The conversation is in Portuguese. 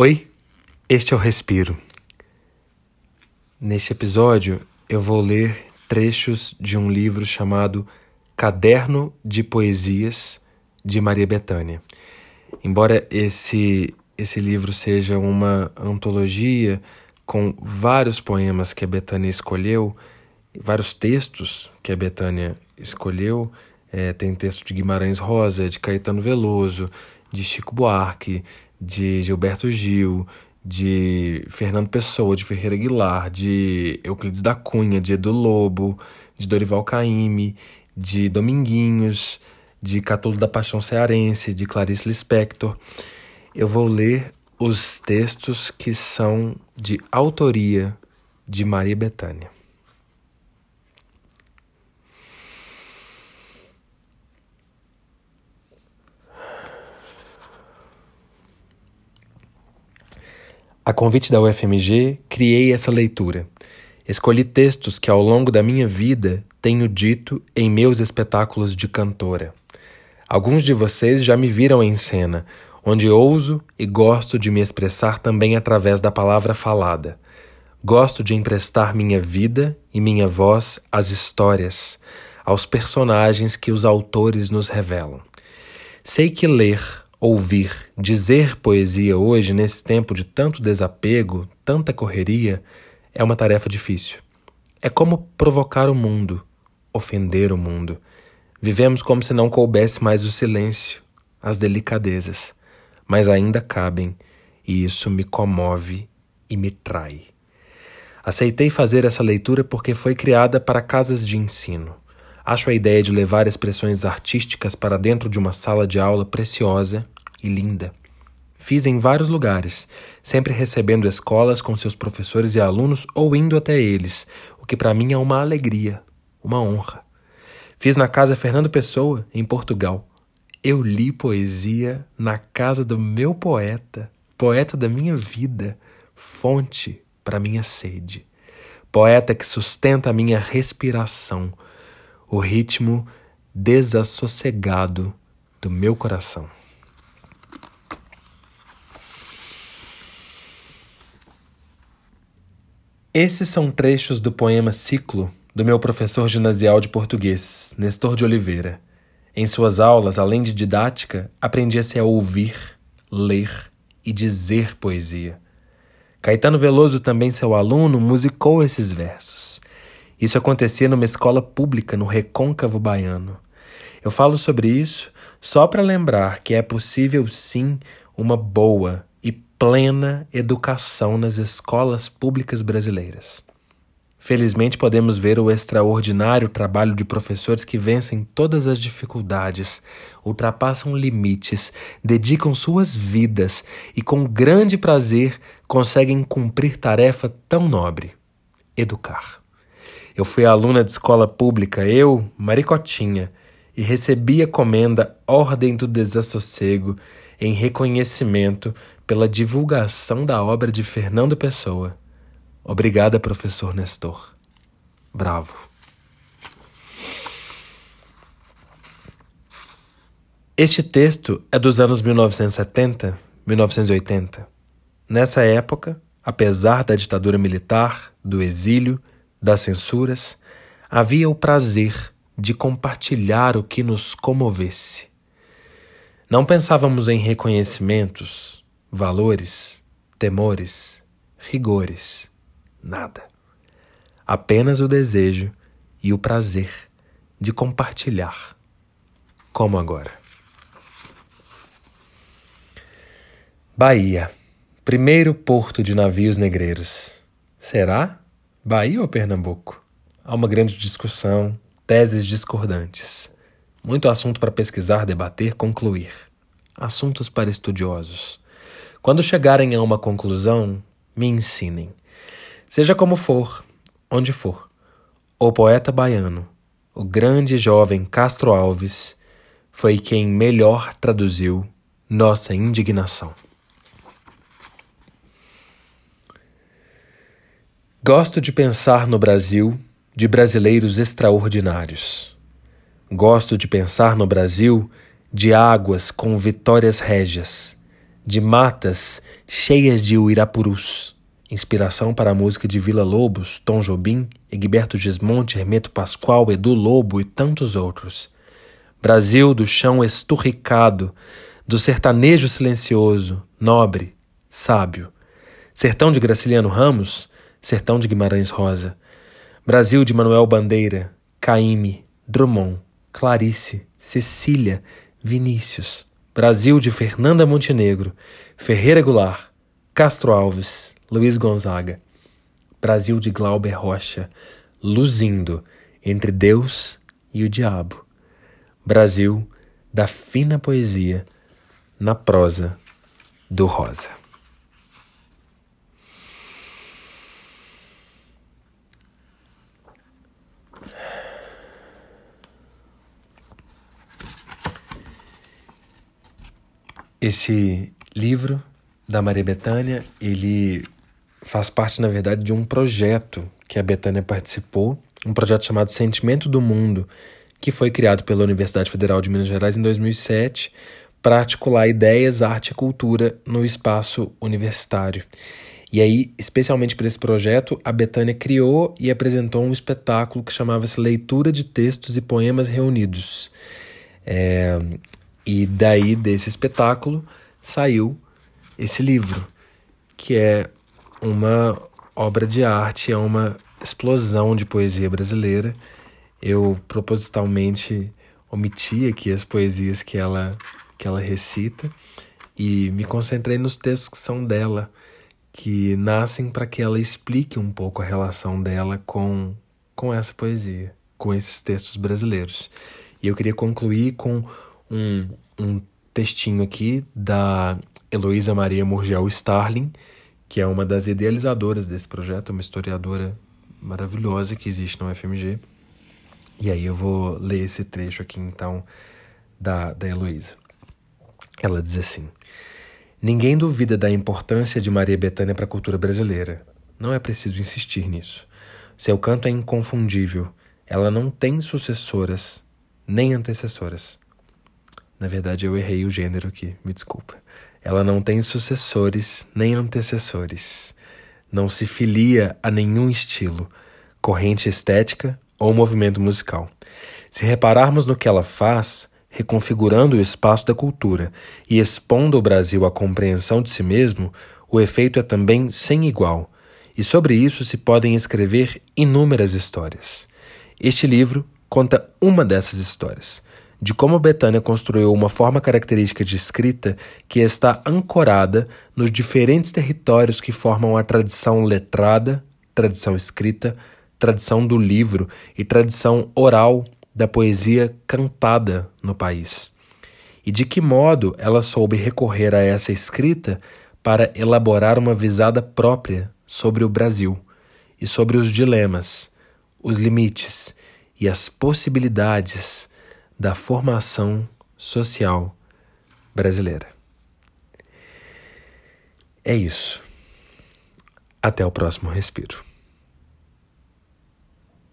Oi, este é o Respiro. Neste episódio, eu vou ler trechos de um livro chamado Caderno de Poesias de Maria Bethânia. Embora esse, esse livro seja uma antologia com vários poemas que a Bethânia escolheu, vários textos que a Bethânia escolheu, é, tem texto de Guimarães Rosa, de Caetano Veloso, de Chico Buarque, de Gilberto Gil, de Fernando Pessoa, de Ferreira Aguilar, de Euclides da Cunha, de Edu Lobo, de Dorival Caymmi, de Dominguinhos, de Catulo da Paixão Cearense, de Clarice Lispector. Eu vou ler os textos que são de autoria de Maria Bethânia. A convite da UFMG, criei essa leitura. Escolhi textos que ao longo da minha vida tenho dito em meus espetáculos de cantora. Alguns de vocês já me viram em cena, onde ouso e gosto de me expressar também através da palavra falada. Gosto de emprestar minha vida e minha voz às histórias, aos personagens que os autores nos revelam. Sei que ler Ouvir, dizer poesia hoje, nesse tempo de tanto desapego, tanta correria, é uma tarefa difícil. É como provocar o mundo, ofender o mundo. Vivemos como se não coubesse mais o silêncio, as delicadezas, mas ainda cabem, e isso me comove e me trai. Aceitei fazer essa leitura porque foi criada para casas de ensino. Acho a ideia de levar expressões artísticas para dentro de uma sala de aula preciosa e linda. Fiz em vários lugares, sempre recebendo escolas com seus professores e alunos ou indo até eles, o que para mim é uma alegria, uma honra. Fiz na casa Fernando Pessoa, em Portugal. Eu li poesia na casa do meu poeta, poeta da minha vida, fonte para minha sede, poeta que sustenta a minha respiração o ritmo desassossegado do meu coração. Esses são trechos do poema Ciclo do meu professor ginasial de português, Nestor de Oliveira. Em suas aulas, além de didática, aprendia-se a ouvir, ler e dizer poesia. Caetano Veloso, também seu aluno, musicou esses versos. Isso acontecia numa escola pública no recôncavo baiano. Eu falo sobre isso só para lembrar que é possível sim uma boa e plena educação nas escolas públicas brasileiras. Felizmente podemos ver o extraordinário trabalho de professores que vencem todas as dificuldades, ultrapassam limites, dedicam suas vidas e com grande prazer conseguem cumprir tarefa tão nobre: educar. Eu fui aluna de escola pública, eu, Maricotinha, e recebi a comenda Ordem do Desassossego em reconhecimento pela divulgação da obra de Fernando Pessoa. Obrigada, professor Nestor. Bravo. Este texto é dos anos 1970, 1980. Nessa época, apesar da ditadura militar, do exílio, das censuras, havia o prazer de compartilhar o que nos comovesse. Não pensávamos em reconhecimentos, valores, temores, rigores, nada. Apenas o desejo e o prazer de compartilhar, como agora. Bahia, primeiro porto de navios negreiros. Será? Bahia ou Pernambuco? Há uma grande discussão, teses discordantes. Muito assunto para pesquisar, debater, concluir. Assuntos para estudiosos. Quando chegarem a uma conclusão, me ensinem. Seja como for, onde for. O poeta baiano, o grande jovem Castro Alves, foi quem melhor traduziu nossa indignação. Gosto de pensar no Brasil de brasileiros extraordinários. Gosto de pensar no Brasil de águas com vitórias régias, de matas cheias de uirapurus, inspiração para a música de Vila Lobos, Tom Jobim, Egberto Gismonte, Hermeto Pascoal, Edu Lobo e tantos outros. Brasil do chão esturricado, do sertanejo silencioso, nobre, sábio. Sertão de Graciliano Ramos, sertão de Guimarães Rosa. Brasil de Manuel Bandeira, Caíme, Drummond, Clarice, Cecília, Vinícius. Brasil de Fernanda Montenegro, Ferreira Goulart, Castro Alves, Luiz Gonzaga. Brasil de Glauber Rocha, luzindo entre Deus e o diabo. Brasil da fina poesia na prosa do Rosa. Esse livro da Maria Bethânia, ele faz parte, na verdade, de um projeto que a Bethânia participou, um projeto chamado Sentimento do Mundo, que foi criado pela Universidade Federal de Minas Gerais em 2007 para articular ideias, arte e cultura no espaço universitário. E aí, especialmente para esse projeto, a Betânia criou e apresentou um espetáculo que chamava-se Leitura de Textos e Poemas Reunidos. É, e daí desse espetáculo saiu esse livro, que é uma obra de arte, é uma explosão de poesia brasileira. Eu propositalmente omiti aqui as poesias que ela que ela recita e me concentrei nos textos que são dela, que nascem para que ela explique um pouco a relação dela com com essa poesia, com esses textos brasileiros. E eu queria concluir com um, um textinho aqui da Heloísa Maria Murgel Starling, que é uma das idealizadoras desse projeto, uma historiadora maravilhosa que existe no UFMG. E aí eu vou ler esse trecho aqui então da, da Heloísa. Ela diz assim: Ninguém duvida da importância de Maria Bethânia para a cultura brasileira. Não é preciso insistir nisso. Seu canto é inconfundível. Ela não tem sucessoras nem antecessoras. Na verdade, eu errei o gênero aqui, me desculpa. Ela não tem sucessores nem antecessores. Não se filia a nenhum estilo, corrente estética ou movimento musical. Se repararmos no que ela faz, reconfigurando o espaço da cultura e expondo o Brasil à compreensão de si mesmo, o efeito é também sem igual, e sobre isso se podem escrever inúmeras histórias. Este livro conta uma dessas histórias de como Betânia construiu uma forma característica de escrita que está ancorada nos diferentes territórios que formam a tradição letrada, tradição escrita, tradição do livro e tradição oral da poesia cantada no país. E de que modo ela soube recorrer a essa escrita para elaborar uma visada própria sobre o Brasil e sobre os dilemas, os limites e as possibilidades da formação social brasileira. É isso. Até o próximo respiro.